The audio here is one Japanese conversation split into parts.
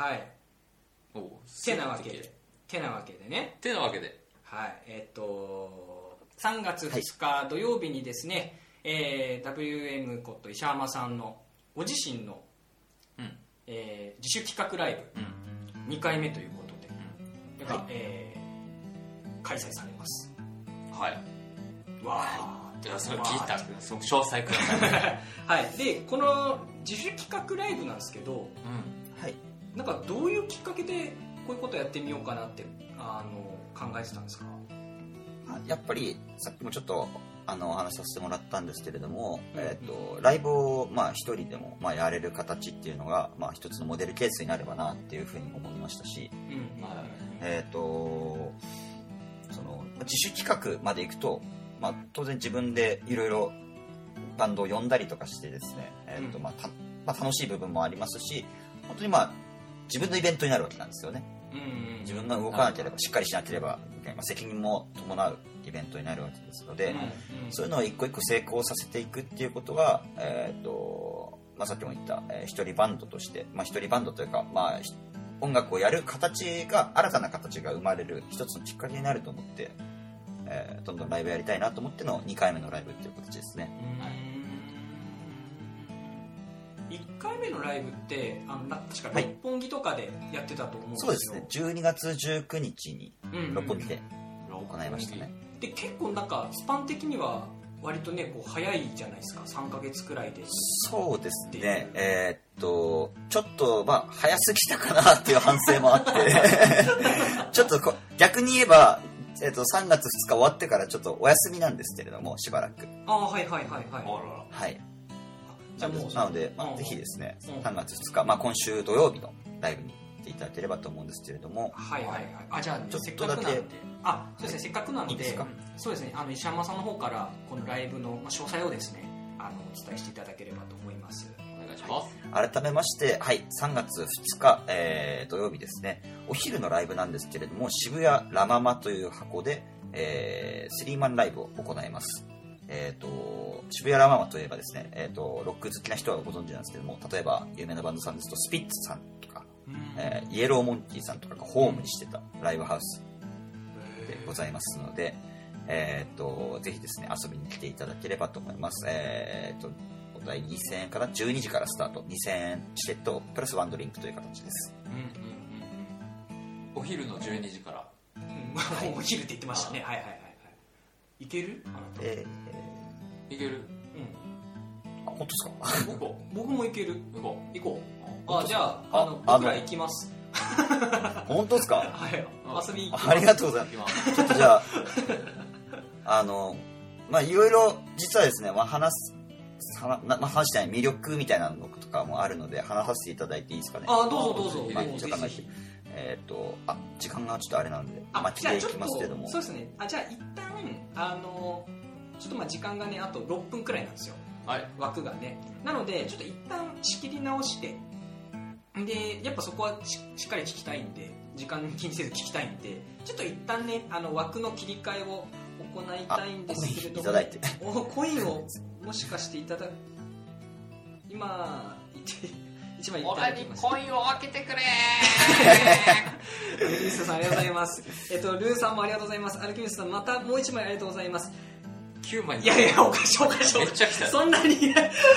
はい。おうてなわけで。てなわけでね。てなわけで。はい。えっ、と3月2日土曜日にですね、えー WM こと石浜さんのご自身の、うん。えー自主企画ライブ。うん。2回目ということで、がえー開催されます。はい。わいやそれ聞いた。その詳細ください。はい。でこの自主企画ライブなんですけどうん。はいなんかどういうきっかけでこういうことやってみようかなってあの考えてたんですか？あやっぱりさっきもちょっとあのお話しさせてもらったんですけれども、うん。えー、とライブをまあ一人でもまあやれる形っていうのがまあ一つのモデルケースになればなっていうふうに思いましたし、うん。はい。えー、とその自主企画までいくと、まあ、当然自分でいろいろバンドを呼んだりとかしてですね、えーとうん。まあたまあ、楽しい部分もありますし本当にまあ自分のイベントになるわけなんですよね。うん自分が動かなければしっかりしなければまあ責任も伴うイベントになるわけですので、うんそういうのを一個一個成功させていくっていうことが、えーとまあ、さっきも言った、えー一人バンドとして、まあ、一人バンドというか、まあ、ひ音楽をやる形が新たな形が生まれる一つのきっかけになると思って、えーどんどんライブやりたいなと思っての2回目のライブっていう形ですね。1回目のライブってあのな確かはい。六本木とかでやってたと思うんですよ、そうですね。12月19日にうん。六本木で行いましたね。で結構なんかスパン的には割とねこう早いじゃないですか。3ヶ月くらいで。そうですね、えーっと、ちょっと、まあ、早すぎたかなっていう反省もあって、ちょっとこ逆に言えば、えーっと、3月2日終わってからちょっとお休みなんですけれども、しばらく。ああはいはいはいはい。あらら。はい。じゃあもうなので、まあ、うん。ぜひですね、うん。3月2日、まあ、今週土曜日のライブに行っていただければと思うんですけれども、はいはいはい。あじゃあちょっとせっかくなんで。だけあそうですねせっかくなので。いいですか？そうですね。あの石山さんの方からこのライブのまあ詳細をですねあのお伝えしていただければと思います。お願いします。改めまして、はい、3月2日、えー土曜日ですね、お昼のライブなんですけれども、渋谷ラママという箱で、えースリーマンライブを行います。えー、と渋谷ラママといえばですね、えー、とロック好きな人はご存知なんですけども例えば有名なバンドさんですとスピッツさんとか、えーイエローモンキーさんとかがホームにしてたライブハウスでございますので、えー、とぜひですね遊びに来ていただければと思います。えー、とお題2000円から12時からスタート。2000円チケットプラスワンドリンクという形です。うんうんお昼の12時から。うん。う んお昼って言ってましたね。はいはいはいはい。いける？えいける。うん。ー、あ本当ですか？向こ僕もいける。う向こ行こう。あじゃあああの僕ら行きます。本当ですか？はい。遊びありがとうございます。ちょっとじゃあ、あの、まあ、いろいろ、実はですね、まあ、話す、話なまあ、話したい魅力みたいなのとかもあるので、話させていただいていいですかね？あどうぞどうぞ。まあどうぞ時間がぜひえっ、と、あ、時間がちょっとあれなんで、あ巻きでいきじゃあちょっとますけども。そうですね。あじゃあ一旦あのちょっとまあ時間がねあと6分くらいなんですよ。はい。枠がね。なのでちょっと一旦仕切り直して。でやっぱそこはししっかり聞きたいんで時間気にせず聞きたいんでちょっと一旦ねあの枠の切り替えを行いたいんですけれどもあコインいただいて。おコインをもしかしていただ今一枚いただきました。インを開けてくれ ルースさんありがとうございます。えっとルーさんもありがとうございます。アルキミスさんまたもう一枚ありがとうございます9枚。いやいやおかしいおかしい。めっちゃ来た。そんなに。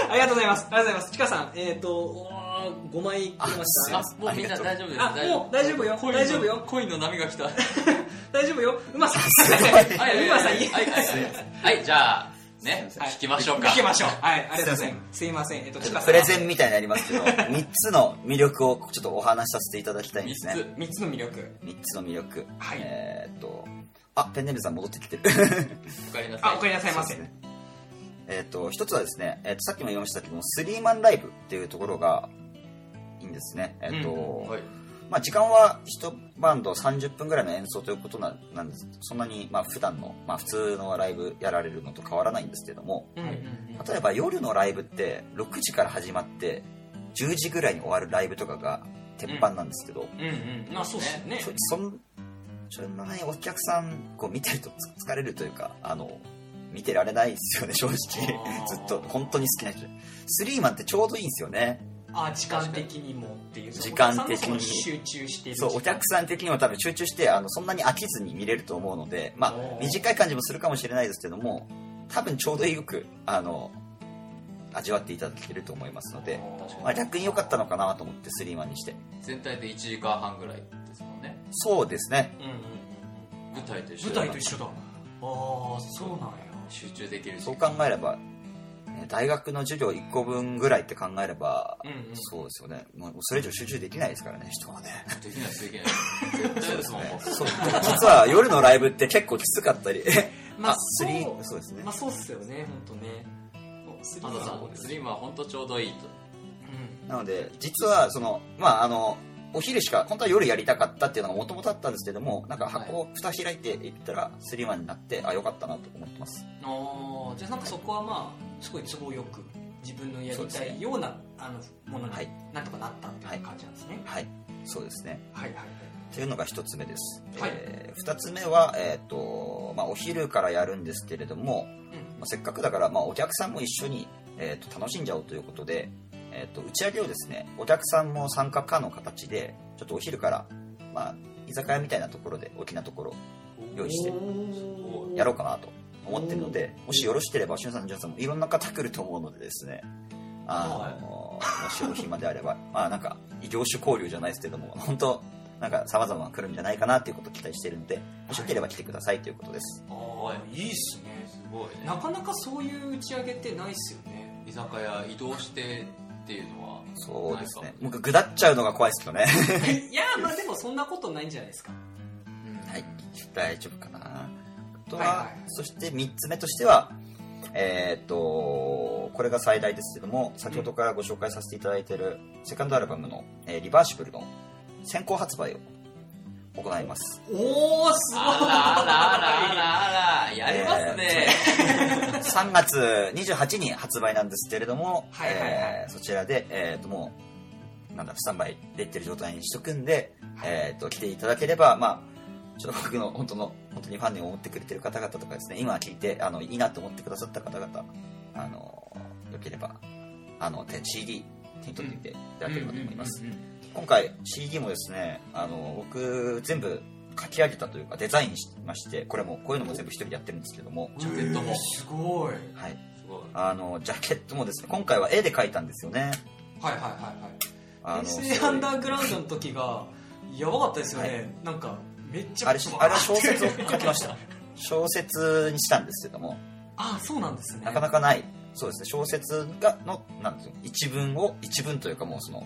ありがとうございます。ありがとうございます。ちかさんえっ、ー5枚くれましたね。あもうみんな大丈夫です。あもう大丈夫よ。コインの大丈夫よ。コインの波が来た。大丈夫よ。うまさん。はいはい。まさん。はいはいはい。はいじゃあねはい。聞きましょうか。聞きましょう。はいありがとうございます。すいません。えっとちかさん。プレゼンみたいになりますけど、3つの魅力をちょっとお話しさせていただきたいんですね。3 3つの魅力。3つの魅力。はい。えっ、と、あ、ペンネルさん戻ってきてる。おかえりなさい。あおかえりなさいませえっ、と、一つはですね、えーと、さっきも言いましたけども、スリーマンライブっていうところがいいんですね。えっ、と、うんはい。まあ時間は一バンド30分ぐらいの演奏ということなんなんです。そんなに、まあ普段の、まあ普通のライブやられるのと変わらないんですけども、うんうんうん例えば夜のライブって6時から始まって10時ぐらいに終わるライブとかが鉄板なんですけど、うんうんあそうですよね。そそんなにお客さんこう見てるとつ疲れるというかあの見てられないですよね正直。ずっと本当に好きな人。スリーマンってちょうどいいんですよね。あ時間的にもっていう。時間的に。集中してるそうお客さん的にも多分集中してあのそんなに飽きずに見れると思うのでまあ短い感じもするかもしれないですけども多分ちょうどよくあの味わっていただけると思いますので、まあ、逆に良かったのかなと思ってスリーマンにして。全体で1時間半ぐらいですもんね。そうですね。うん舞台と一緒舞台と一緒だ。ああそうなんや。集中できるし。そう考えれば、ね大学の授業1個分ぐらいって考えれば、うんうん。そうですよね。もうそれ以上集中できないですからね人はね。できないですできない絶対ですもんもうそう。実は夜のライブって結構きつかったり。まああスリーそう。そうですね。まあそうっすよね本当ね。スリムは本当ちょうどいいと。うん。なので実はそのまああのお昼しか本当は夜やりたかったっていうのがもともとあったんですけどもなんか箱を蓋開いていったらスリーマンになってあよかったなと思ってます。ああじゃあなんかそこはまあすごい都合よく自分のやりたいようなあのものにはい。なんとかなったっていう感じなんですね。はい。そうですね。はいはいはい。というのが一つ目です、はい。えー二つ目は、えーとまあ、お昼からやるんですけれども、まあ、せっかくだから、まあ、お客さんも一緒に、えー、と楽しんじゃおうということで、えー、と打ち上げをですねお客さんも参加可の形でちょっとお昼から、まあ、居酒屋みたいなところで大きなところ用意してやろうかなと思ってるのでもしよろしければしゅんさんじゅんさんもいろんな方来ると思うのでですねあのもしお暇であれば まあなんか異業種交流じゃないですけども本当なんか様々来るんじゃないかなっていうことを期待しているのでもしよければ来てくださいということです。ああいいっすね。すごい。ねなかなかそういう打ち上げってないっすよね。居酒屋移動してっていうのはそうですね。僕ぐだっちゃうのが怖いですけどね。いやまあでもそんなことないんじゃないですか。はい。大丈夫かな。あとは、はいはい。そして3つ目としてはえーっとこれが最大ですけども先ほどからご紹介させていただいているセカンドアルバムの、えーリバーシブルの先行発売を行います。おおすごい。あらあらあらあらあらやりますね、3月28日発売なんですけれども、はいはいはい。えーそちらで、えー、ともうなんだスタンバイできてる状態にしとくんで、えー、と来ていただければまあちょっと僕の本当の本当にファンに思ってくれてる方々とかですね今聞いてあのいいなと思ってくださった方々あのよければあの手 CD 手に取ってみていただければと思います、うんうんうん今回 CD もですねあの僕全部書き上げたというかデザインしましてこれもこういうのも全部一人でやってるんですけども、ジャケットも。えーすごい。はい。はい、すごい。あのジャケットもですね今回は絵で描いたんですよね。はいはいはいあの SA アンダーグラウンドの時がやばかったですよね、なんかめっちゃあれあれは小説を書きました。小説にしたんですけども。あそうなんですね。なかなかない。そうですね。小説がのなんていうの一文を一文というかもうその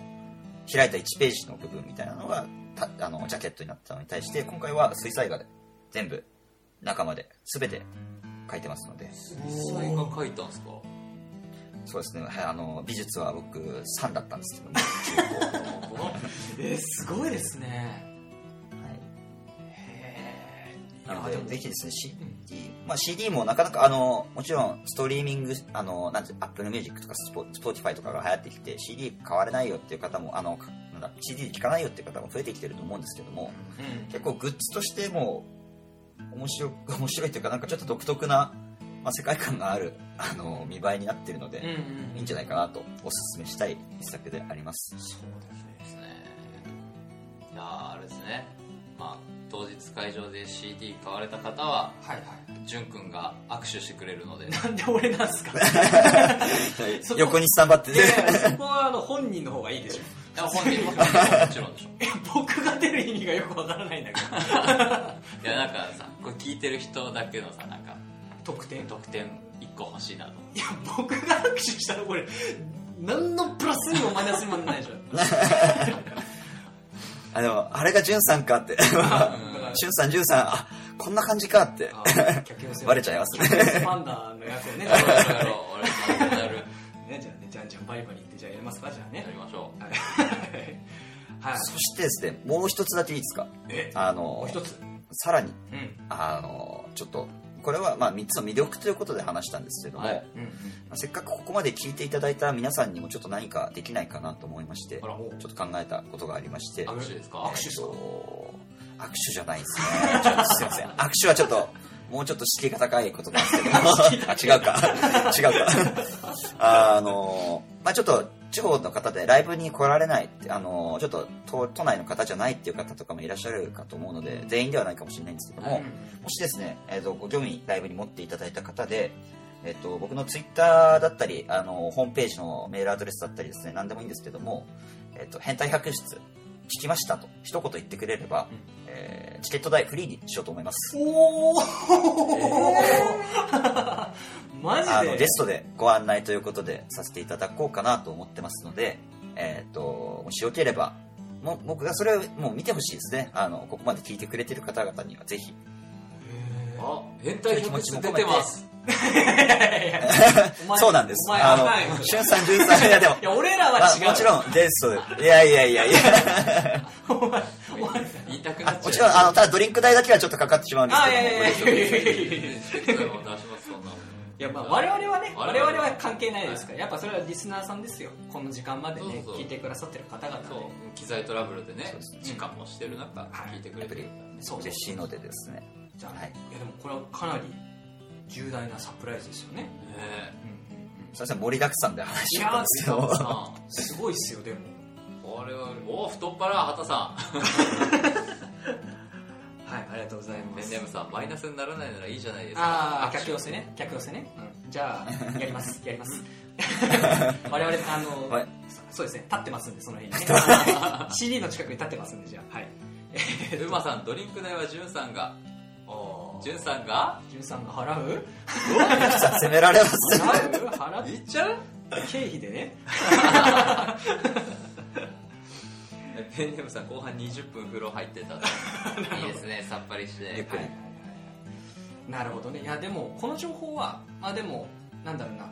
開いた1ページの部分みたいなのがたあのジャケットになったのに対して今回は水彩画で全部中まで全て書いてますので。水彩画描いたんですか？そうですね。はいあの美術は僕3だったんですけども中高えーすごいですねなのでぜひですね CD、まあ、CD もなかなかあのもちろんストリーミングあのなんて Apple Music とかスポ Spotify とかが流行ってきて CD 買われないよっていう方もあのかなんだ CD で聴かないよっていう方も増えてきてると思うんですけどもうん。結構グッズとしても面白 面白いというかなんかちょっと独特な、まあ、世界観があるあの見栄えになってるので、うんうんいいんじゃないかなとおすすめしたい一作であります。そうですね。いやーあれですねまあ当日会場で CD 買われた方ははいはい。じゅんくんが握手してくれるので。なんで俺なんすか？横にスタンバっていやいやそこはあの本人の方がいいでしょ。いや本人ももちろんでしょえ僕が出る意味がよくわからないんだけど。いやなんかさこれ聞いてる人だけのさなんか得点得点1個欲しいなといや僕が握手したらこれ何のプラスにもマイナスにもならないでしょ あでもあれがじゅんさんかって。しゅんさんじゅんさんあこんな感じかって。バレちゃいますね。パンダの役をね。やろうやろう。やろう俺やるねじゃあねじゃんじゃんバリバリってじゃあやりますかじゃあねやりましょはいはいそしてですねもう一つだけいいですかえあのもう一つさらにうんあのちょっとこれはまあ3つの魅力ということで話したんですけども、はい。うんまあせっかくここまで聞いていただいた皆さんにもちょっと何かできないかなと思いましてちょっと考えたことがありまして握手ですか？握手。ですか？握手じゃないですね。すいません。握手はちょっともうちょっと敷居が高いことなんですけども。あ違うか。違うか。あのまあちょっと地方の方でライブに来られないって、あの、ちょっと都都内の方じゃないっていう方とかもいらっしゃるかと思うので、全員ではないかもしれないんですけども、もしですね、えっ、と、ご興味ライブに持っていただいた方で、えっ、と、僕のツイッターだったり、あの、ホームページのメールアドレスだったりですね、何でもいいんですけども、えっ、と、変態百室、聞きましたと、一言言ってくれれば、えーチケット代フリーにしようと思います。おお マジあの、でゲストでご案内ということでさせていただこうかなと思ってますので、えっ、と、もしよければ、もう僕がそれをもう見てほしいですね。あの、ここまで聞いてくれてる方々にはぜひ。あ変態百室出てます そうなんです。あのはい、しゅんさん、じゅんさん、いやでも い、や俺らはあ違う。もちろん、ゲスト、いやいやいやいや、お前お前。言いたくなあっちゃう。もちろん、あの、ただドリンク代だけはちょっとかかってしまうんですけど。いやいやいやいや。いやいやいやますそんなのいやまあ我々はね我我々は関係ないですから。やっぱそれはリスナーさんですよ。この時間までね聞いてくださってる方々そう。ね機材トラブルでね時間もしてる中はい。聞いてくれてる。そう嬉しいのでですね。じゃあ、はい。い、やでもこれはかなり重大なサプライズですよね。ねすいません、盛りだくさんで話しちゃったんですけど。すごいっすよでも。これはおお太っ腹畑さ はいありがとうございんます。ペンネームさんマイナスにならないならいいじゃないですか。ああ客寄せね。客寄せね、うん、じゃあやります。やります。我々あの、はい。そうですね立ってますんでその辺にね。CD の近くに立ってますんでじゃあはい。うまさんドリンク代はじゅんさんがおじゅんさんが？じゅんさんが払う？責められます。払う？払う？いっちゃう？経費で？ねペンネームさん後半20分風呂入ってた いいですねさっぱりして。ゆっくり。なるほどね。いやでもこの情報はあでもなんだろうな、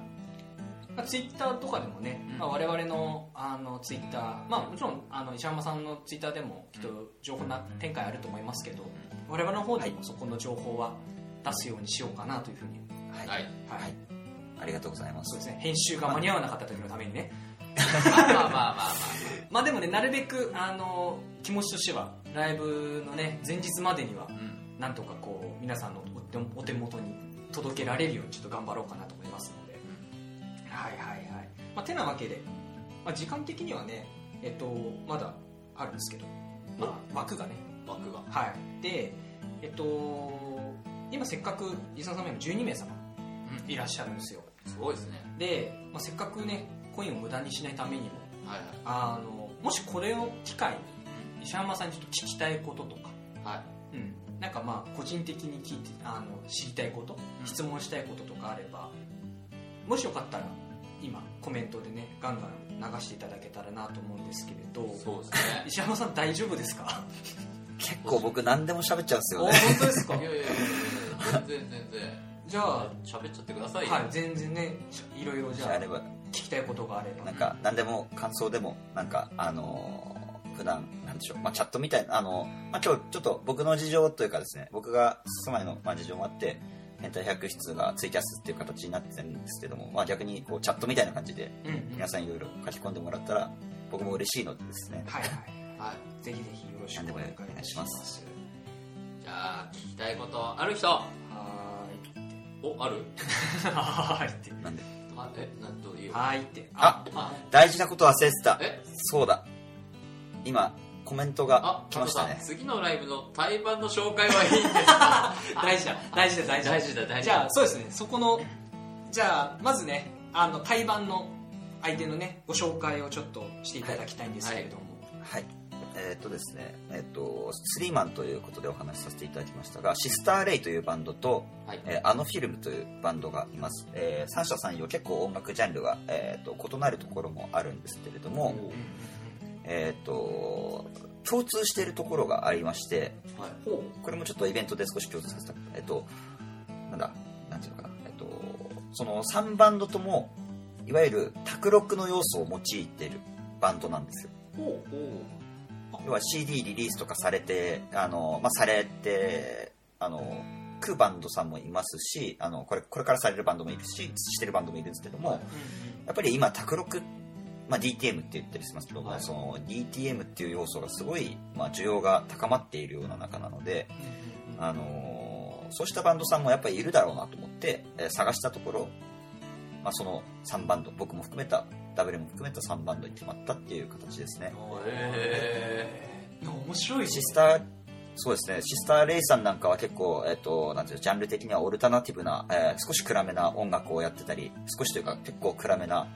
まあ、ツイッターとかでもね、うん。まあ、我々のあのツイッターまあもちろんあの石浜さんのツイッターでもきっと情報な展開あると思いますけど我々の方でもそこの情報は出すようにしようかなというふうにはい。はい。はい、ありがとうございます。そう。ですね。編集が間に合わなかった時のためにね。まあまあまあまあまあ。まあでもねなるべくあの気持ちとしてはライブのね前日までにはうん。なんとかこう皆さんのお手お手元に届けられるようにちょっと頑張ろうかなと思いますので、はいはいはい、まあ、てなわけで、まあ、時間的にはねえっとまだあるんですけど、まあ、枠がね枠が。はい。でえっと今せっかくリサさんも12名様。うん。いらっしゃるんですよ。すごいですね。で、まあ、せっかくねコインを無駄にしないためにもはいあのもしこれを機会に石山さんにちょっと聞きたいこととか。はい。はいうん、なんかまあ個人的に聞いてあの知りたいこと、うん。質問したいこととかあればもしよかったら今コメントでねガンガン流していただけたらなと思うんですけれどそうですね。石山さん大丈夫ですか？結構僕何でも喋っちゃうんですよね。当ですか？いやいや全然全然。じゃあ喋っちゃってくださいよ。はい。全然ねいろいろじゃああれば、聞きたいことがあれば。なんか何でも感想でも、なんか、あのー普段、なんでしょう、まあチャットみたいな、あの、まあ今日ちょっと僕の事情というかですね、僕が住まいの、まあ、事情もあって、変態百室がツイキャスっていう形になってるんですけども、まあ逆にこうチャットみたいな感じで皆さんいろいろ書き込んでもらったら、僕も嬉しいのでですね、はいはいはい。ぜひぜひよろしくお願いします。じゃあ聞きたいことある人。はおある？はーいって。なんで、あえなんという。はーいって。ああ大事なこと忘れてた。え？そうだ。今、コメントがあ来ましたね。次のライブの対バンの紹介はいいんですか？大事だ。大事だ大事だ。大事だ大事だ。じゃあそうですね。そこのじゃあまずねあの対バンの相手のねご紹介をちょっとしていただきたいんですけれども、はい。えーっとですね、えーっと、スリーマンということでお話しさせていただきましたが、シスターレイというバンドと、はいえーあのフィルムというバンドがいます。えー三者三様結構音楽ジャンルが、えーっと異なるところもあるんですけれども、えーっと、共通しているところがありまして、はいほこれもちょっとイベントで少し共通させた。えーっと、なんだ、なんていうのかな。えーっと、その3バンドとも、いわゆる卓録の要素を用いているバンドなんですよ。要は CD リリースとかされて、あの、まあ、されて、あの、食うバンドさんもいますし、あの、これ、これからされるバンドもいるし、してるバンドもいるんですけども、やっぱり今、卓録、まあ、DTM って言ったりしますけども、はい。その DTM っていう要素がすごい、まあ、需要が高まっているような中なので、あのそうしたバンドさんもやっぱりいるだろうなと思って、えー探したところ、まあ、その3バンド僕も含めたダブルも含めた3バンドに決まったっていう形ですね。へ面白いシスターそうですね。シスター・レイさんなんかは結構、えっとなんていうのジャンル的にはオルタナティブな、えー少し暗めな音楽をやってたり少しというか結構暗めな、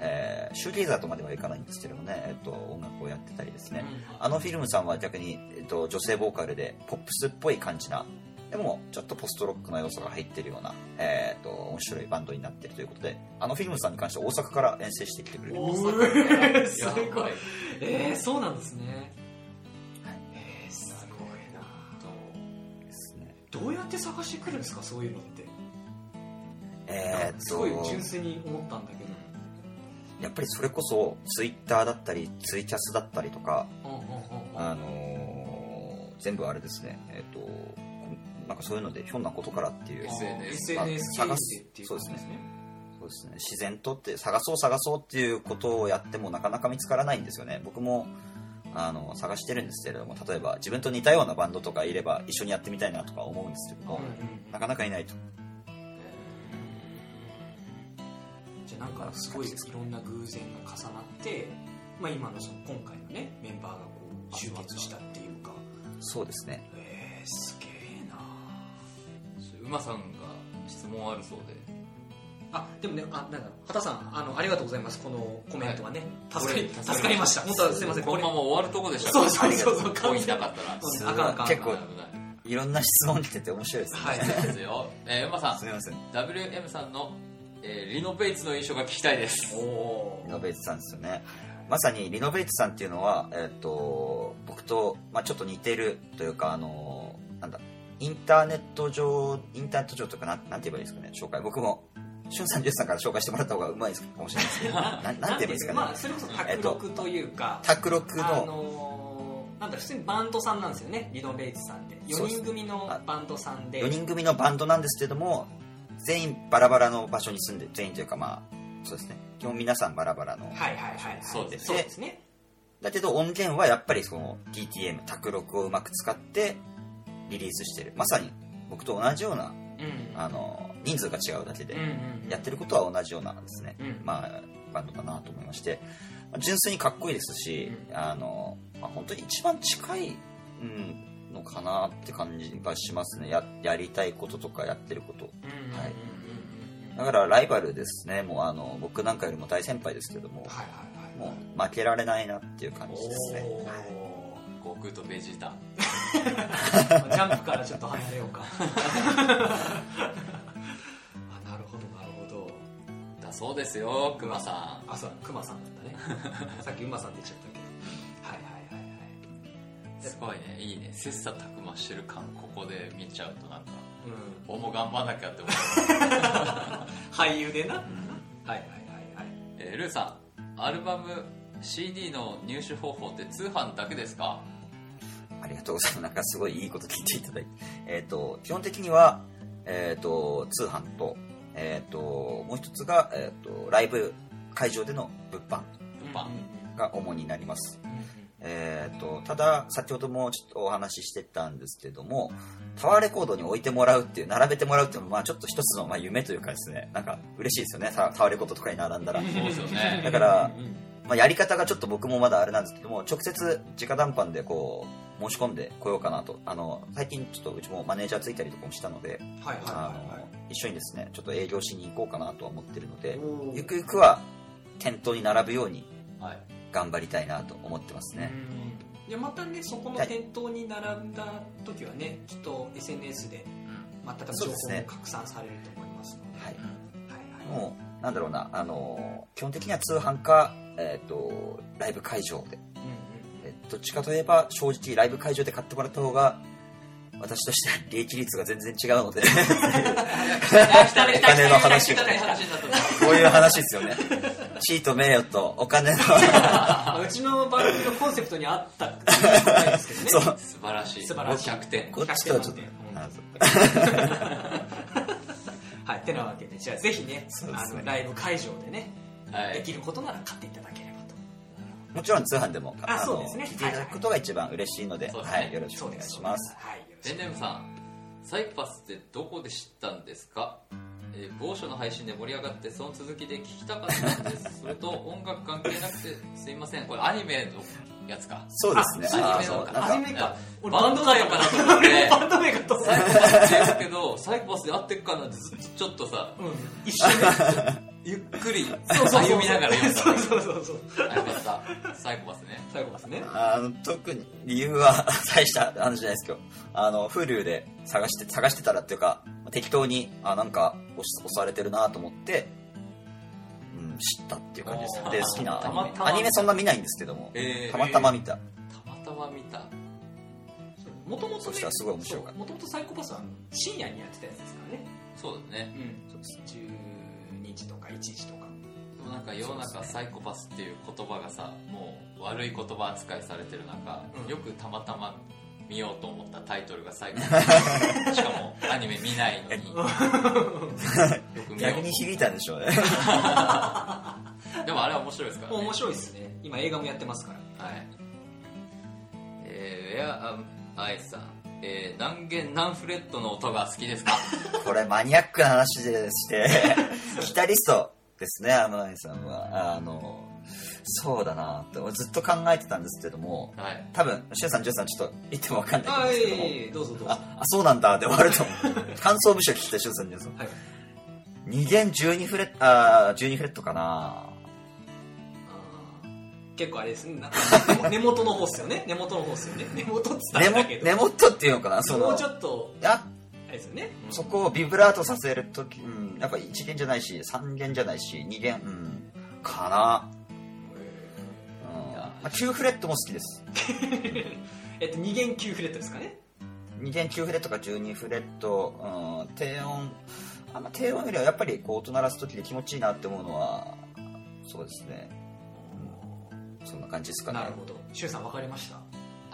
えーシューゲイザーとまではいかないんですけどもね、えっと音楽をやってたりですね、あのフィルムさんは逆に、えっと、女性ボーカルでポップスっぽい感じなでもちょっとポストロックの要素が入ってるような、えーっと面白いバンドになってるということであのフィルムさんに関しては大阪から遠征してきてくれるおーー すやばい。ごいえー、そうなんですね。えー、すごいな。ですねど。うやって探してくるんですかそういうのって。えーっすごいと純粋に思ったんだけど。やっぱりそれこそツイッターだったりツイキャスだったりとかうんうんうんうん。あのー全部あれですね。えーっとなんかそういうのでひょんなことからっていう。SNS 探探す。すっていうですね。そうですね。自然とって探そう探そうっていうことをやってもなかなか見つからないんですよね。僕もあの探してるんですけれども例えば自分と似たようなバンドとかいれば一緒にやってみたいなとか思うんですけども、うんうん。なかなかいないと。じゃあなんかすごいいろんな偶然が重なって、まあ、今のその今回のねメンバーがこう集結したっていうか。そうですね。えー、すげえ。な馬さんが質問あるそうで。あでもねあなんだ畑さんあのありがとうございます。このコメントはね、助かり助かりました。本当はすいません。このまま終わるとこでしたそうそうそう。そう。ここに。いなかったら。うんあかんあかん。結構いい。ろんな質問来てて面白いですね、はい。危ないですよ。えー馬さん。すみません。WM さんの、えーリノベイツの印象が聞きたいです。おおリノベイツさんですよね。まさにリノベイツさんっていうのは、えっと僕と、まあ、ちょっと似てるというかあのなんだインターネット上インターネット上とかなんなんて言えばいいですかね紹介。僕もしゅんさん、じゅんさんから紹介してもらった方がうまいかもしれないですけど、ななんて言えばいいですかね。まあそれこそ卓録というか、卓録あの、のーなんだ普通にバンドさんなんですよね。リノベイツさん4で。す人組のバンドさんで。4人組のバンドなんですけども、全員バラバラの場所に住んで、全員というかまあ、そうですね。基本皆さんバラバラの。はいはいはいはい。そうですそうですね。だけど音源はやっぱりその DTM、卓録をうまく使ってリリースしてる。まさに僕と同じような、うん。あの、人数が違うだけでうん、うんやってることは同じようなですね、うん。まあ、バンドだなと思いまして、まあ純粋にかっこいいですし、あの、まあ、本当に一番近い、うん、のかなって感じがしますね。や、やりたいこととかやってること。うんはいうんだからライバルですね。もうあの、僕なんかよりも大先輩ですけども、はいはいもはう負けられないなっていう感いじですね。お悟空とベジータージャンプからちょっと離れようか。あなるほどなるほど。だそうですよクマさん。あそうクマさんだったね。さっき馬さんって言っちゃったけど。はいはいはいはい。すごいねいいね。切磋琢磨してる感ここで見ちゃうとなんか。うん。俺も頑張んなきゃって思う、俳優でな、はいはいはいはい。えールーさんアルバム CD の入手方法って通販だけですか？ありがとうございます。なんかすごいいいこと聞いていただいて。えっ、と、基本的には、えっ、と、通販と、えっ、と、もう一つが、えっ、と、ライブ会場での物販物販が主になります。うんうんえっ、と、ただ、先ほどもちょっとお話ししてたんですけども、タワーレコードに置いてもらうっていう、並べてもらうっていうのは、まあちょっと一つの、まあ、夢というかですね、なんか嬉しいですよね、タタワーレコードとかに並んだら。そうですよねだからまあ、やり方がちょっと僕もまだあれなんですけども、直接直談判でこう、申し込んでこようかなと。あの、最近ちょっとうちもマネージャーついたりとかもしたので、はいはいあはいはい。の、一緒にですね、ちょっと営業しに行こうかなとは思ってるので、ゆくゆくは店頭に並ぶようにはい。頑張りたいなと思ってますね。うん。いやまたねそこの店頭に並んだ時はねきっと SNS でまた情報もそうですね。拡散されると思いますので。はい。はいはい。もう、なんだろうな、あの、基本的には通販か、えっ、と、ライブ会場で。うんえどっちかといえば、正直ライブ会場で買ってもらった方が、私としては利益率が全然違うので、お金の話。こういう話ですよね。地位と名誉とお金の、う んうちの番組のコンセプトに合ったっねそう。素晴らしい素晴らしい。100点。こっちとはちょっと100点、あそう はいてなわけで。じゃあぜひねあのライブ会場でねはいできることなら買っていただければと。もちろん通販でも、のあそうですね。ていただくことが一番嬉しいので、そうです。ねはい、よろしくお願いします。はい。よろしデンくデムさんサイパスってどこで知ったんですか？えー某所の配信で盛り上がってその続きで聞きたかったんです。それと音楽関係なくてすいません。これアニメのやつか。そうですね。ああーそうアなんか。アニメか俺バンドなのかなと思って。バンド名かと思ったサイコパスって言うけどサイコパスで合ってっかなってずっとちょっとさうん一瞬ね ゆっくりそうそう歩みながら読んだそうそうそうそう。あよかったサイコパスね。サイコパスね。あの、特に理由は大した話じゃないですけど、あの、Hulu で探して、探してたらっていうか、適当に、あ、なんか押されてるなと思って、うん、知った。っていう感じです。で、好きなアニメ。たまたまアニメそんな見ないんですけども、えー。たまたま見た。たまたま見た。もともとそしたらすごい面白かった。もともとサイコパスは深夜にやってたやつですからね。そうだね。うん。12時とか1時とか。でもなんか世の中サイコパスっていう言葉がさもう悪い言葉扱いされてる中、うん。よくたまたま見ようと思ったタイトルがサイコパス。しかもアニメ見ないのに。よく見よ逆に響いたんでしょうね。う でもあれは面白いですからね。面白いですね。今映画もやってますから。はい。えー、ウェアアイさん。えー、何弦何フレットの音が好きですか？これマニアックな話でして、ギタリストですね、アムアイさんは。あの、そうだなって。ずっと考えてたんですけども、はい。多分、シュウさん、ジュウさん、ちょっと言ってもわかんないんですけども、えいえどうぞどうぞ。あ、あそうなんだって終わると思う。感想むしろ聞きたい、シュウさん、ジュウさん。はい。2弦12フレット、あー12フレットかな結構あれですねなんか根元の方っすよね。根元の方っすよね。根元っつったら根もあれだけど。根元っていうのかなその。もうちょっとやあれですよね。そこをビブラートさせるとき、うん、やっぱ1弦じゃないし、3弦じゃないし、2弦、うん、かな。うん。まあ、9フレットも好きです。えっと2弦9フレットですかね。2弦9フレットか12フレット、うん、低音、あんま低音よりはやっぱりこう音鳴らすときで気持ちいいなって思うのは、そうですね。うんそんな感じですかね。なるほど。シュウさん分かりました？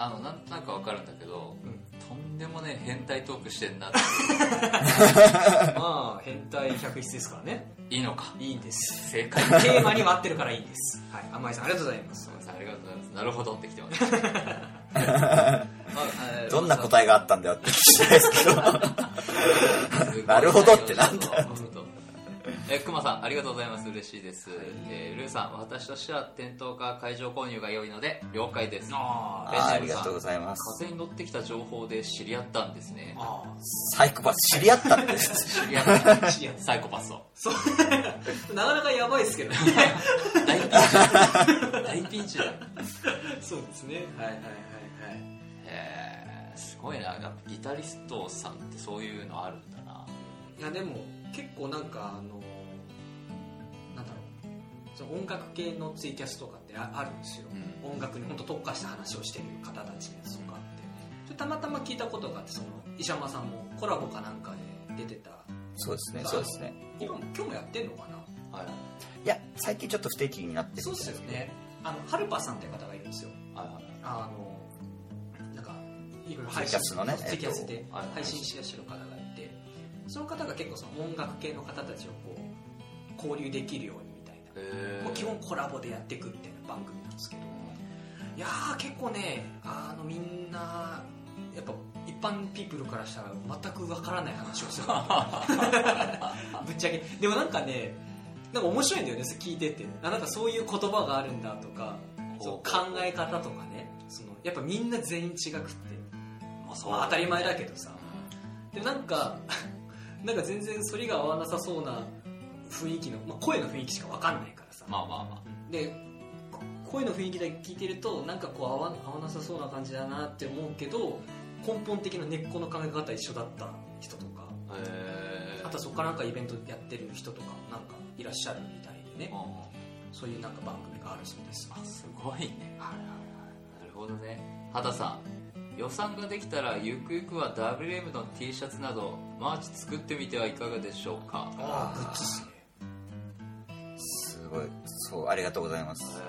あのなんとなくわかるんだけど、うん。とんでもね変態トークしてんなって。まあ変態百出ですからね。いいのか。いいんです。正解。テーマには合ってるからいいんです。はい。甘井さんありがとうございます。すみませんありがとうございます。なるほどってきてます。あえーどんな答えがあったんだよって聞きたいですけど。なるほどってなんだ えくまさんありがとうございます。嬉しいです、えールーさん私としては店頭か会場購入が良いので了解です。ああーありがとうございます。風に乗ってきた情報で知り合ったんですね。あサイコパス。知り合ったって。知り合った。あ知り合ったサイコパスを。そう。なかなかやばいですけどね。大ピンチ。だ大ピンチだそうですね。はいはいはいはい。へーすごいな。ギタリストさんってそういうのあるんだな。いやでも結構なんかあのその音楽系のツイキャスとかってああるんですよ、うん。音楽に本当特化した話をしてる方たちのやつとかあって。たまたま聞いたことがあってその石山さんもコラボかなんかで出てた。そうですね、そうですね。今も今日もやってんのかな？はい。いや、最近ちょっと不定期になってるそうですよね。あのハルパさんって方がいるんですよ。はいはいあのなんかいろいろツイキャスのねツイキャスで配信してらっしゃる方がいてその方が結構その音楽系の方たちをこう交流できるようにもう基本コラボでやっていくみたいな番組なんですけど。いやー結構ねあのみんなやっぱ一般ピープルからしたら全くわからない話をする。ぶっちゃけ。でもなんかねなんか面白いんだよね聞いてて。あなんかそういう言葉があるんだとかそう考え方とかね。そのやっぱみんな全員違くって、まあそう。まあ、当たり前だけどさ。でもなんかなんか全然反りが合わなさそうな雰囲気の、まあ、声の雰囲気しかわかんないからさ。まあまあまでこ声の雰囲気だけ聞いてるとなんかこう合わ合わなさそうな感じだなって思うけど根本的な根っこの考え方一緒だった人とか。えあとはそこからなんかイベントやってる人とかなんかいらっしゃるみたいでね。そういうなんか番組があるそうです。あすごいね。なるほどね。畑さん予算ができたらゆくゆくは WM の T シャツなどマーチ作ってみてはいかがでしょうか？ああ。グッズっすね。すごい、そう、ありがとうございます。へ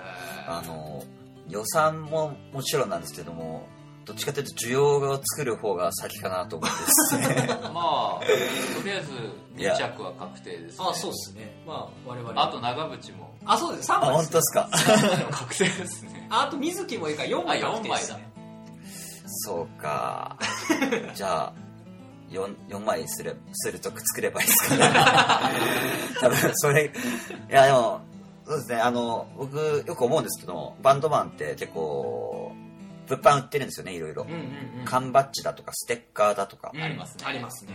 あの、予算ももちろんなんですけども、どっちかというと需要を作る方が先かなと思ってですね。ー まあとりあえず2着は確定です、ね、あそうですね。まあ我々あと長渕も。あそうです。3あ、枚です本当ですか？確定ですね。ああと水木もいいから4枚あ確定です四枚ね。そうか。じゃあ、4, 4枚するするとく作ればいいですかね。多分それいやでもそうですね。あの僕よく思うんですけどバンドマンって結構物販売ってるんですよねいろいろ。うんうんうん。缶バッジだとかステッカーだとか。うんありますね。ありますね。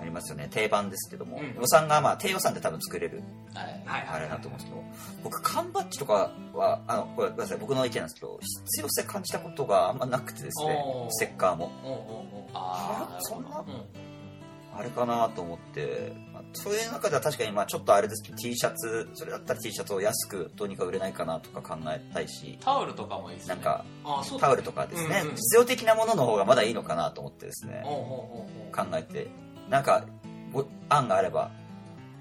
ありますよね。定番ですけども、うん。予算がまあ低予算で多分作れる。はいはいはい。あれだと思うんですけど。僕缶バッジとかはあのごめんなさい。僕の意見なんですけど必要性感じたことがあんまなくてですね。ステッカーも。ああそんなうんあれかなと思って、まあそういう中では確かにまあちょっとあれです。けど T シャツそれだったら T シャツを安くどうにか売れないかなとか考えたいし。タオルとかもいいですね。なんかタオルとかですね、うんうん。実用的なものの方がまだいいのかなと思ってですね。考えて。なんかご案があれば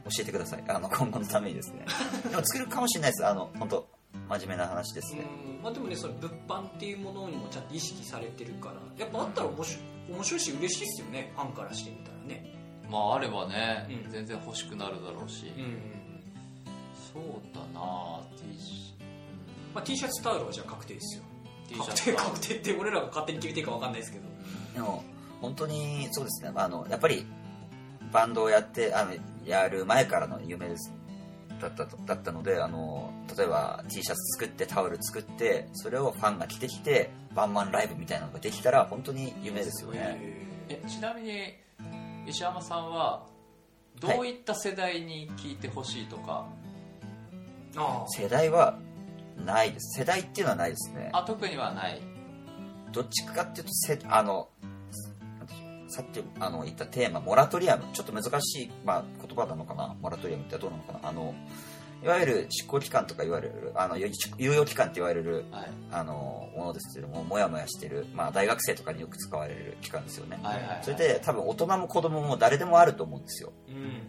教えてください。あの今後のためにですね。でも作るかもしれないです。あの本当真面目な話ですね、うん。まあでもねその物販っていうものにもちゃんと意識されてるから。やっぱあったら面白い面白いし嬉しいですよね。ファンからしてみたらね。まああればね、うん。全然欲しくなるだろうし、うんうんそうだな T シまあ T シャツタオルはじゃあ確定ですよ。T シャ確定ツか確定って俺らが勝手に決めていいか分かんないですけど。でも本当にそうですね、まあ、あのやっぱりバンドをやってあのやる前からの夢ですだったとだったのであの例えば T シャツ作ってタオル作ってそれをファンが着てきてバンマンライブみたいなのができたら本当に夢ですよね。えちなみに石山さんはどういった世代に聞いてほしいとか、あ世代はないです。世代っていうのはないですね。あ特にはない。どっちかっていうとせあのさっきあの言ったテーマモラトリアム。ちょっと難しい、まあ、言葉なのかな？モラトリアムってどうなのかな？あのいわゆる執行期間とか言われるあの猶猶予期間って言われるはい。あのものですけどももやもやしてる、まあ、大学生とかによく使われる期間ですよね。はいはい、はい、それで多分大人も子供も誰でもあると思うんですよ。うん。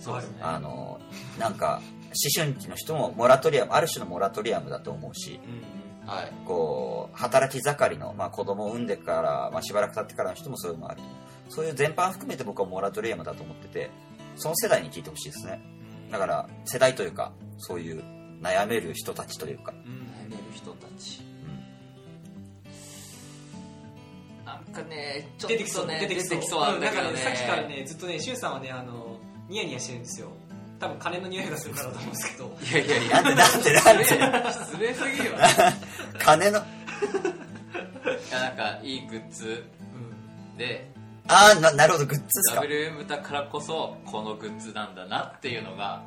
そうですね。あのなんか思春期の人もモラトリアムある種のモラトリアムだと思うしうんはい。こう働き盛りの、まあ、子供を産んでから、まあ、しばらく経ってからの人もそういうのがあるそういう全般含めて僕はモラトリアムだと思っててその世代に聞いてほしいですねだから世代というかそういう悩める人たちというか、うん悩める人たち。うん。なんかねちょっ出てきそうとね出てきそうそうなんだけどねさっきからねずっとねしゅんさんはねあのニヤニヤしてるんですよ。多分金の匂いがするからだと思うんですけど。いやいやいやなんでなんでなんで。失礼すぎるよ 金の。いやなんかいいグッズ。でああななるほどグッズですか。WM だからこそこのグッズなんだなっていうのが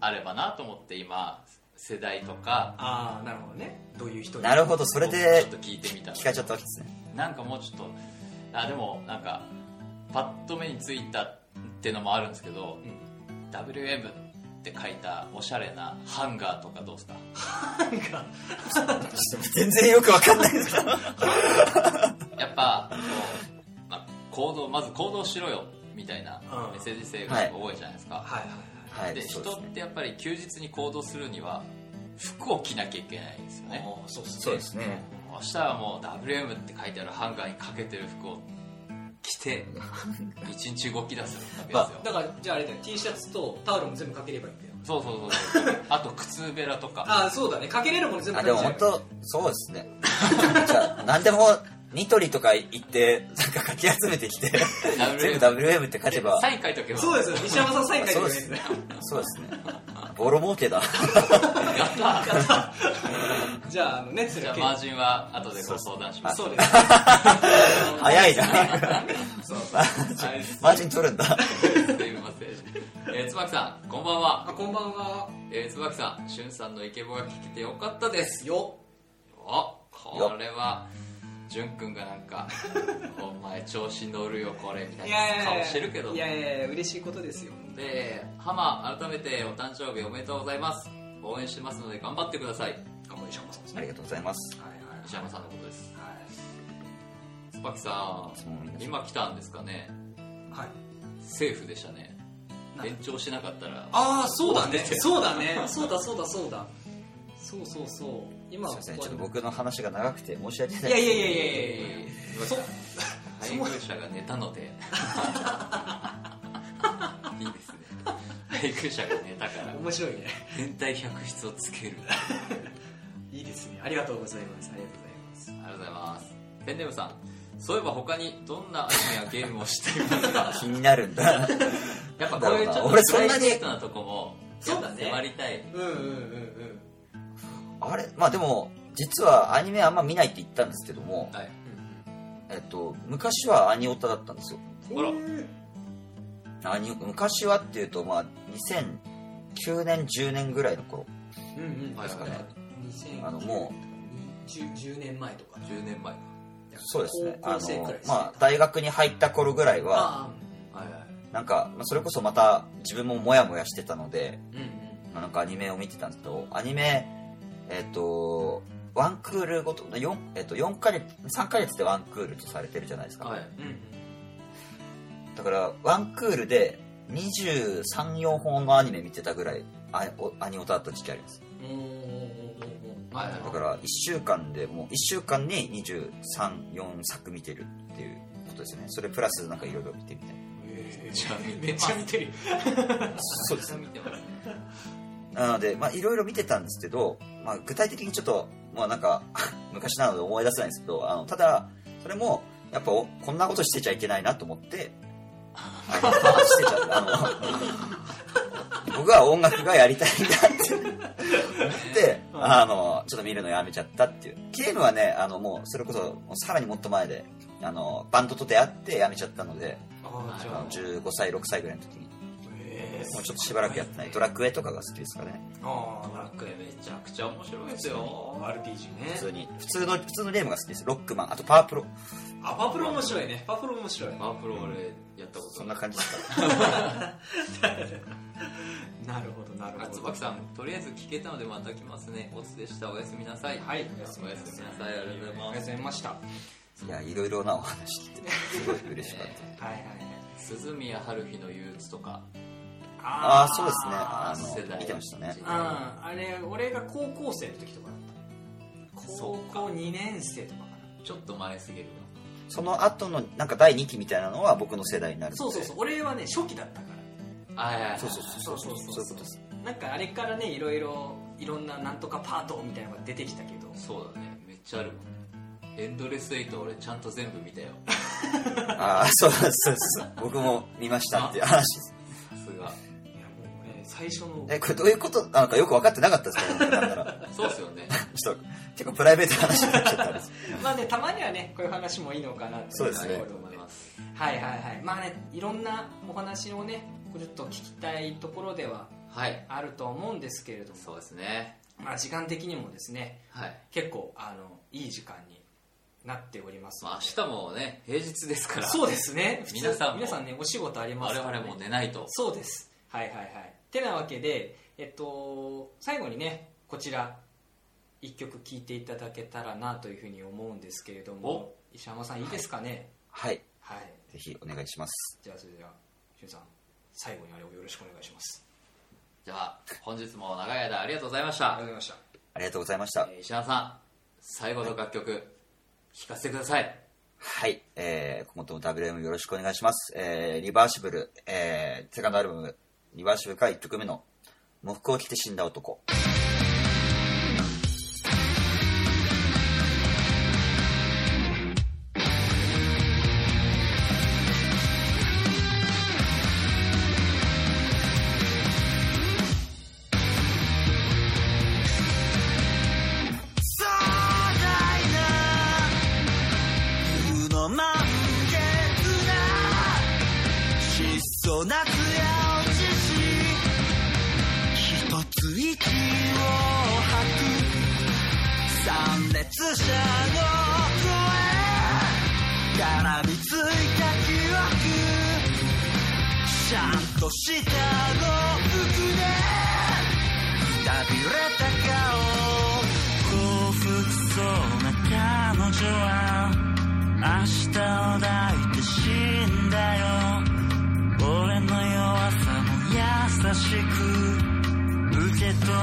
あればなと思って今世代とかああなるほどね。どういう人に。なるほどそれちでょっと聞いてみた聞かれちゃったわけですね。なんかもうちょっとあでもなんかパッと目についたっていうのもあるんですけど、WM って書いたおしゃれなハンガーとかどうですか？なんか全然よくわかんないですけど。やっぱ行動まず行動しろよみたいなうん。メッセージ性が多いじゃないですか、はい。はい。はいで人ってやっぱり休日に行動するには服を着なきゃいけないんですよはいね。そうですね。そしたらもう WM って書いてあるハンガーにかけてる服を着て 一日動き出すわけですよ、だからじゃああれだよ。T シャツとタオルも全部かければいいんだよ。そうそうそうそう。あと靴べらとか。ああそうだね。かけれるもの全部あかけちゃえばいいでも本当そうですね。じゃあ何でもニトリとか行ってなんかかき集めてきて全部 WM って書けば。サイン書いとけば。そうですよ。西山さんサイン書いてくれるんですね。そうですね。ボロ儲けだ。やったじゃああのねじゃあマージンは後でご相談します。そうです 早いな。そう。はいすマージン取るんだ。いません、えー、椿さんこんばんは。あこんばんは。えー、椿さん、しゅんさんのイケボが聞けてよかったです。よ。おこれは、じゅんくんがなんか、お前調子乗るよこれみたいな顔してるけどい。やいやいや嬉しいことですよ。で、ハマ、改めてお誕生日おめでとうございます。応援してますので頑張ってください。あこれ西山さんです。ねありがとうございます。はいはい。石山さんのことです。はい。椿さん今来たんですかね。はい。セーフでしたね。な延長しなかったら、ああそうだね。そうだね。そうだそうだそうだ。そうそうそう今すいませんちょっとこ僕の話が長くて申し訳ない。こいやいやいやいやいやいやえー そ配偶者が寝たので。いいですね。配偶者が寝たから。面白いね。変態百室をつける。いいですね。ありがとうございます。ありがとうございます。ありがとうございます。ペンネームさん。そういえば他にどんなアニメやゲームをしていますか？気になるんだ。やっぱこういうちょっと俺そんな。にプライベートなとこもそうだね。迫りたい。うんうんうんうんあれ？まあでも実はアニメあんま見ないって言ったんですけども、はい。えっと、昔はアニオタだったんですよ。あら。アニ昔はっていうとまあ2009年10年ぐらいの頃。うんうん。はいですかね2000あのも 10, 10年前とか。10年前か。そうですね。あのですねまあ大学に入った頃ぐらいはなんかまあそれこそまた自分もモヤモヤしてたのであうんうん。まあなんかアニメを見てたんですけどアニメえっとワンクールごと 4, えっと、4ヶ月3ヶ月でワンクールとされてるじゃないですか、はい。うんうん。だからワンクールで234本のアニメ見てたぐらいあおアニオタだった時期あります。はいはいだから1週間でもう1週間に234作見てるっていうことですよね。それプラスなんかいろいろ見てみたいえー。めっちゃ見てる。よそうです見てますねなのでまあいろいろ見てたんですけど、まあ、具体的にちょっとまあなんか 昔なので思い出せないんですけどあのただそれもやっぱおこんなことしてちゃいけないなと思ってしてちゃうあの 僕は音楽がやりたいんだって思ってあのちょっと見るのやめちゃったっていう。ゲームはねあのもうそれこそさらにもっと前であのバンドと出会ってやめちゃったのであーじゃあ。あの15歳6歳ぐらいの時に。えーもうちょっとしばらくやってない。ドラクエとかが好きですかね。あドラクエめちゃくちゃ面白いですよ。あ RPG ね。普通に。普通の普通のゲームが好きです。ロックマン。あとパワープロ。あパワプロ面白いね。パワプロ面白い。パワープロ俺やったことそんな感じですか？なるほどなるあほど。椿さんとりあえず聞けたのでまた来ますね。おつでした。おやすみなさい。はい。おやすみなさい。ありがとうございます。ございました。いやいろいろなお話聞いてすごい嬉しかった。はいはいはい。鈴宮春日の憂鬱とかああそうですね。あ世代の見てましたね。あああれ俺が高校生の時とか。だった高校2年生とかかちょっと前すぎるその後のなんか第2期みたいなのは僕の世代になるそうそうそう俺はね初期だったから。なはいはいはい。そうそうそうそうそうそういう。ことですなんかあれからねいろいろいろんななんとかパートみたいなのが出てきたけど。そうだね。めっちゃあるもん。エンドレスエイト俺ちゃんと全部見たよ。ああそうそうです僕も見ましたっていう話です最初の。えこれどういうこと？なのかよく分かってなかったですか？ら、ね、なんなら そうっすよね。ちょっと結構プライベートな話になっちゃったんです。まあねたまにはねこういう話もいいのかなところもねはいはいはい。まあねいろんなお話をねちょっと聞きたいところでははい。あると思うんですけれども。そうですね。まあ時間的にもですねはい。結構あのいい時間になっておりますまあ明日もね平日ですから。そうですね。皆さんも。皆さんねお仕事ありますから、ね、我々も寝ないと。そうです。はいはいはいてなわけでえっと最後にねこちら一曲聴いていただけたらなというふうに思うんですけれどもお？石山さんいいですかね？はい。はい、ぜひお願いします。じゃあそれではしゅんさん最後にあれをよろしくお願いします。じゃあ本日も長い間ありがとうございました。ありがとうございました。ありがとうございました。えー石原さん最後の楽曲聴かせてください。はい、えー、今後とも WM よろしくお願いします。えー、リバーシブル、えー、セカンドアルバム、リバーシブルから1曲目の、喪服を着て死んだ男。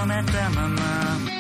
めたまま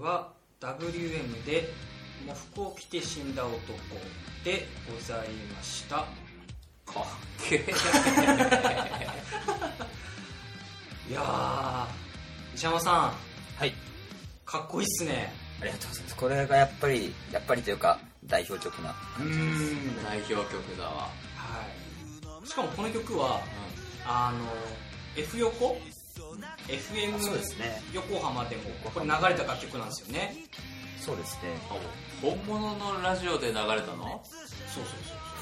は WM で「喪服を着て死んだ男」でございました。かっけえ。いやー石山さん。はい。かっこいいっすね。ありがとうございます。これがやっぱりやっぱりというか代表曲な。うーん。代表曲だわ。はい。しかもこの曲はあの F 横？FM そうですね。横浜でもこれ流れた楽曲なんですよね。そうですね。本物のラジオで流れたの？そうそうそう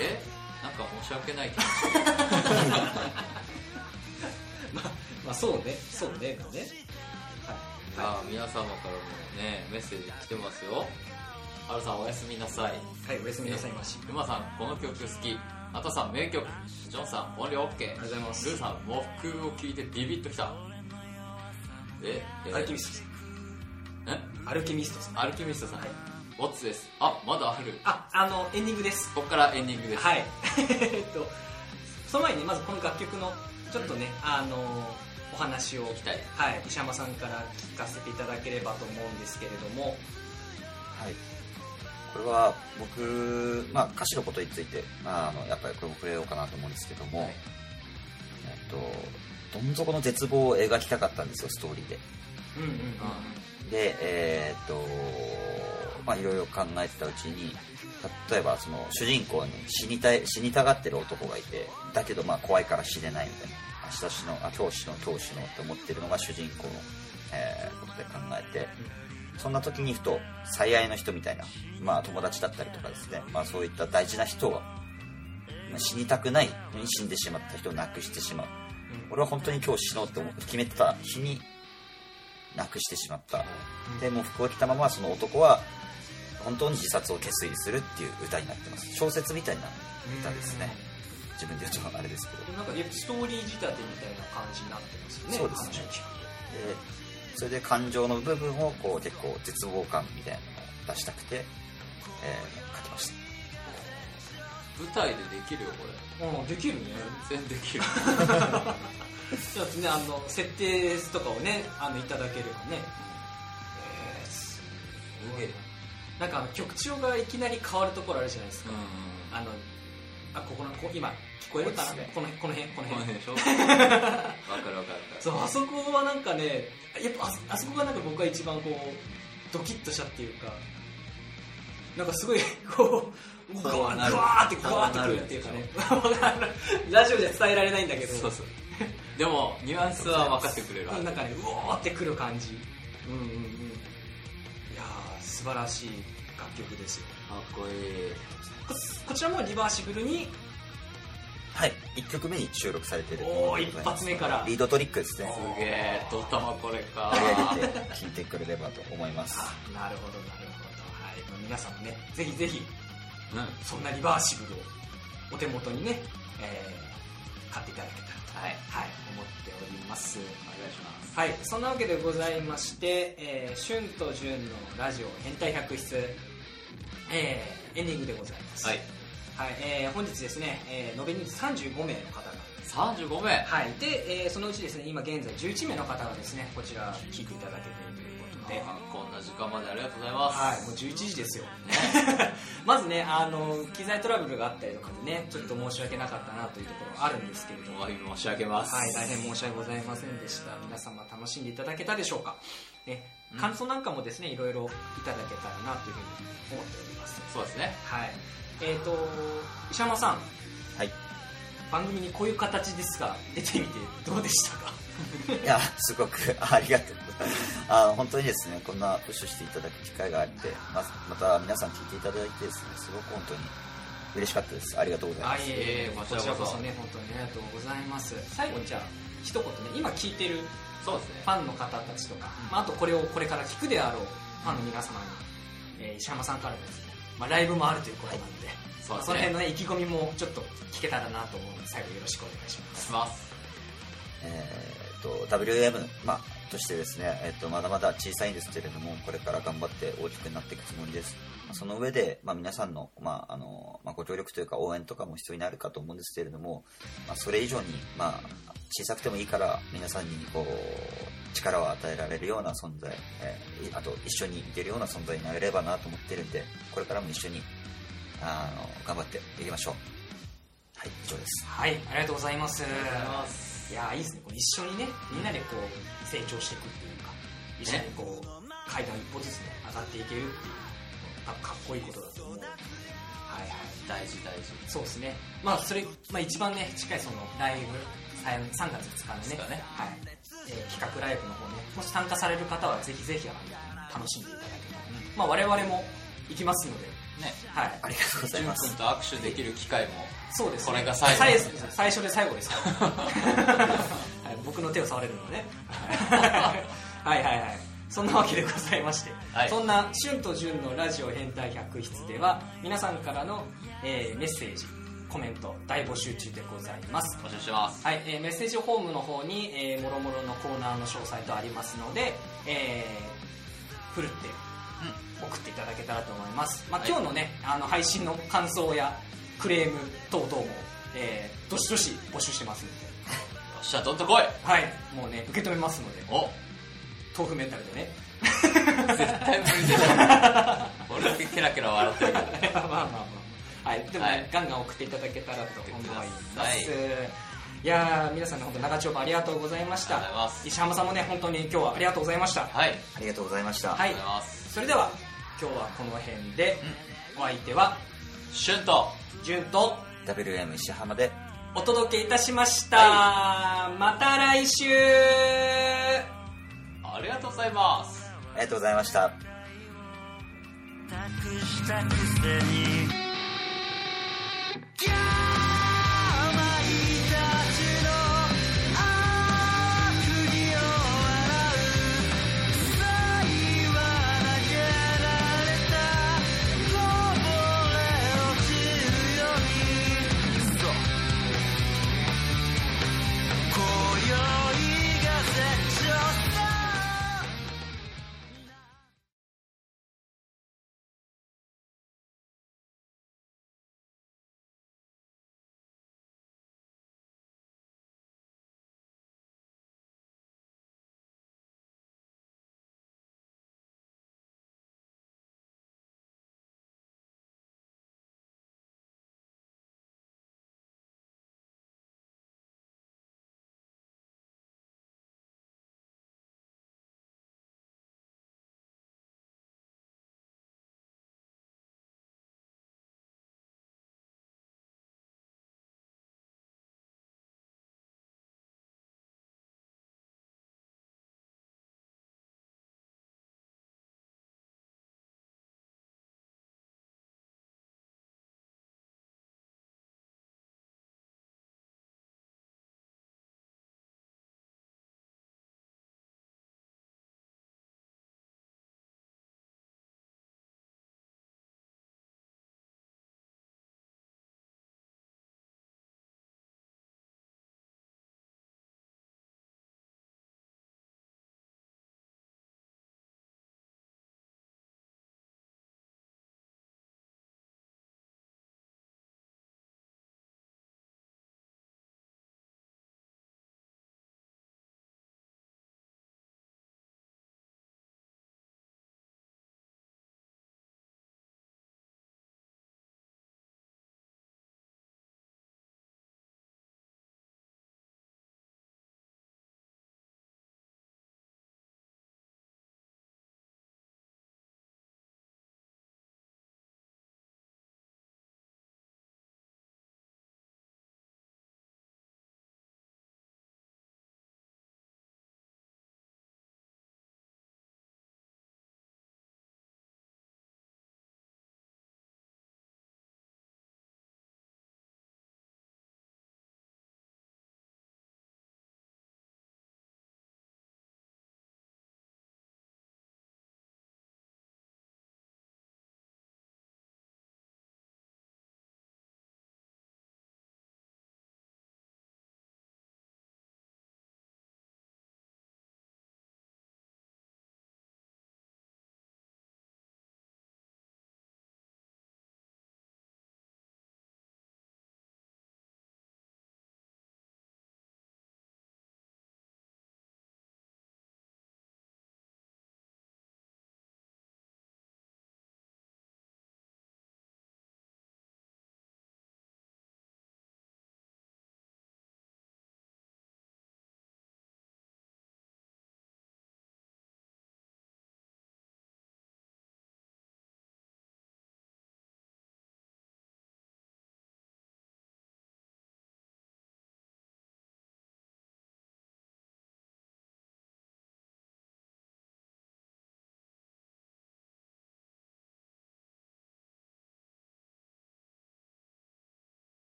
え？なんか申し訳ない気持ちまあまあそうね。そうね。だね。はい。あ皆様からもねメッセージ来てますよ。ハルさんおやすみなさい。はいおやすみなさい。ましルマさんこの曲好き。アタさん名曲。ジョンさん音量 OK ありがとうございます。ルーさん喪服を聞いてビビッときたええアルキミストさん。え？アルキミストさん。アルキミストさん。オッツです。あまだある。ああのエンディングです。ここからエンディングです。はい。えっとその前にまずこの楽曲のちょっとね、あのお話を聞きたい。はい、石山さんから聞かせていただければと思うんですけれども。はい。これは僕、まあ、歌詞のことについて、まあ、あのやっぱりこれも触れようかなと思うんですけども、はい。えっとどん底の絶望を描きたかったんですよストーリーで。うんうんうん。でえーっとまあいろいろ考えてたうちに例えばその主人公に死にたい死にたがってる男がいてだけどまあ怖いから死ねないみたいな明日死のあ今日死の今日死のって思ってるのが主人公のえーことで考えて、そんな時にふと最愛の人みたいな、まあ友達だったりとかですね、まあそういった大事な人を、まあ死にたくない死んでしまった人を亡くしてしまう。俺は本当に今日死のうって決めてた日に亡くしてしまった。で、もう服を着たままその男は本当に自殺を決意するっていう歌になってます。小説みたいな歌ですね。自分で言うとあれですけど。なんかストーリー仕立てみたいな感じになってますよねそうですねでそれで感情の部分をこう結構絶望感みたいなのを出したくて、えー舞台でできるよこれ。とうんできるね。全然できる。ちょっとねあの設定とかをねあのいただければね。えー、すごい。ななんかあの曲調がいきなり変わるところあるじゃないですか、うんあのあここのこ今聞こえるかな？このこの辺この辺。この辺でしょ？わかるわかる。わかるそうあそこはなんかねやっぱあそあそこがなんか僕は一番こうドキッとしたっていうかなんかすごいこうグワーこうなる。ーってグワーってくるっていうかね。ラジオじゃ伝えられないんだけど。そうそう。でもニュアンスは分かってくれる。なんかねうおーってくる感じ。うんうんうん。いやー素晴らしい楽曲ですよ。かっこいい。ここちらもリバーシブルに？はい。1曲目に収録されている。おー一発目から。リードトリックですね。すげえドタマこれか。取り上げて聴いてくれればと思います。あなるほどなるほど。はい。まあ皆さんもねぜひぜひうん。そんなリバーシブルをお手元にね、えー買っていただけたらと、はい。はい、思っております。お願いします。はい、そんなわけでございまして、えー、春と純のラジオ変態百室、えー、エンディングでございます。はい。はい、えー本日ですね、えー、延べ人数35名の方が、35名。はい、で、えーそのうちですね、今現在11名の方がですね、こちら聞いていただけていこんな時間までありがとうございますはい、もう11時ですよ。まずね、あの、機材トラブルがあったりとかでね、ちょっと申し訳なかったなというところあるんですけれども、お詫び申し上げますはい、大変申し訳ございませんでした。皆様楽しんでいただけたでしょうか？ね、うん感想なんかもですね、いろいろいただけたらなというふうに思っております。そうですねはい。えっ、と、石山さん、はい番組にこういう形ですが、出てみてどうでしたか？いやすごくありがとう。あの本当にですねこんなプッシュしていただく機会があってままた皆さん聞いていただいてですねすごく本当に嬉しかったです。ありがとうございます。あいえいえここちらこそね、本当にありがとうございます。最後にじゃあ、一言ね、今聞いてるそうですね。ファンの方たちとか、まあ、あとこれをこれから聞くであろうファンの皆様に、えー石山さんからですね、まあ、ライブもあるということなので、そうですね。まあその辺の、ね、意気込みもちょっと聞けたらなと思うので最後よろしくお願いします。します。えー、と WM、まあ、としてですね、えー、とまだまだ小さいんですけれどもこれから頑張って大きくなっていくつもりです。まあその上で、まあ、皆さんの,、まああのまあ、ご協力というか応援とかも必要になるかと思うんですけれども、まあ、それ以上に、まあ、小さくてもいいから皆さんにこう力を与えられるような存在、えーいあと一緒にいけるような存在になれればなと思ってるんでこれからも一緒にあの頑張っていきましょう。はい以上です。はいありがとうございますいやーいいですね。こう一緒にねみんなでこう成長していくっていうか一緒にこう、階段一歩ずつね上がっていけるっていう多分かっこいいことだと思う。はいはい。大事大事。そうですね。まあ、それ、まあ一番ね、近いそのライブ、3, 3月2日のね、ね。はい。えー企画ライブの方ね、もし参加される方はぜひぜひ、あの、楽しんでいただけたら、まあ我々も行きますので、ね。はい。ありがとうござい淳ます。君と握手できる機会もそうです、ね。これが最後。最最初で最後ですから、はい、僕の手を触れるのはね。はいはいはい。そんなわけでございまして、はい。そんな「春と純のラジオ変態百室」では皆さんからの、えーメッセージコメント大募集中でございます。募集してます。はい、えーメッセージフォームの方に、えー、もろもろのコーナーの詳細とありますので、えー、ふるって送っていただけたらと思います、まあ、はい。今日のねあの配信の感想やクレーム等々も、えー、どしどし募集してますので。よっしゃどんと来い。はい。もうね受け止めますので。お。豆腐メンタルでね。絶対無理でしょ俺だけケラケラ笑ってるけどまあまあまあまあ。はい。でもね、はい。ガンガン送っていただけたらと思います。送ってください。いやー皆さんね本当長丁場ありがとうございました。ありがとうございます。石浜さんもね本当に今日はありがとうございました。はい。ありがとうございました、はい。ありがとうございます。それでは今日はこの辺で、お相手はシュンと潤と WM 石浜でお届けいたしました、はい、また来週。ありがとうございます。ありがとうございました。託したくせに。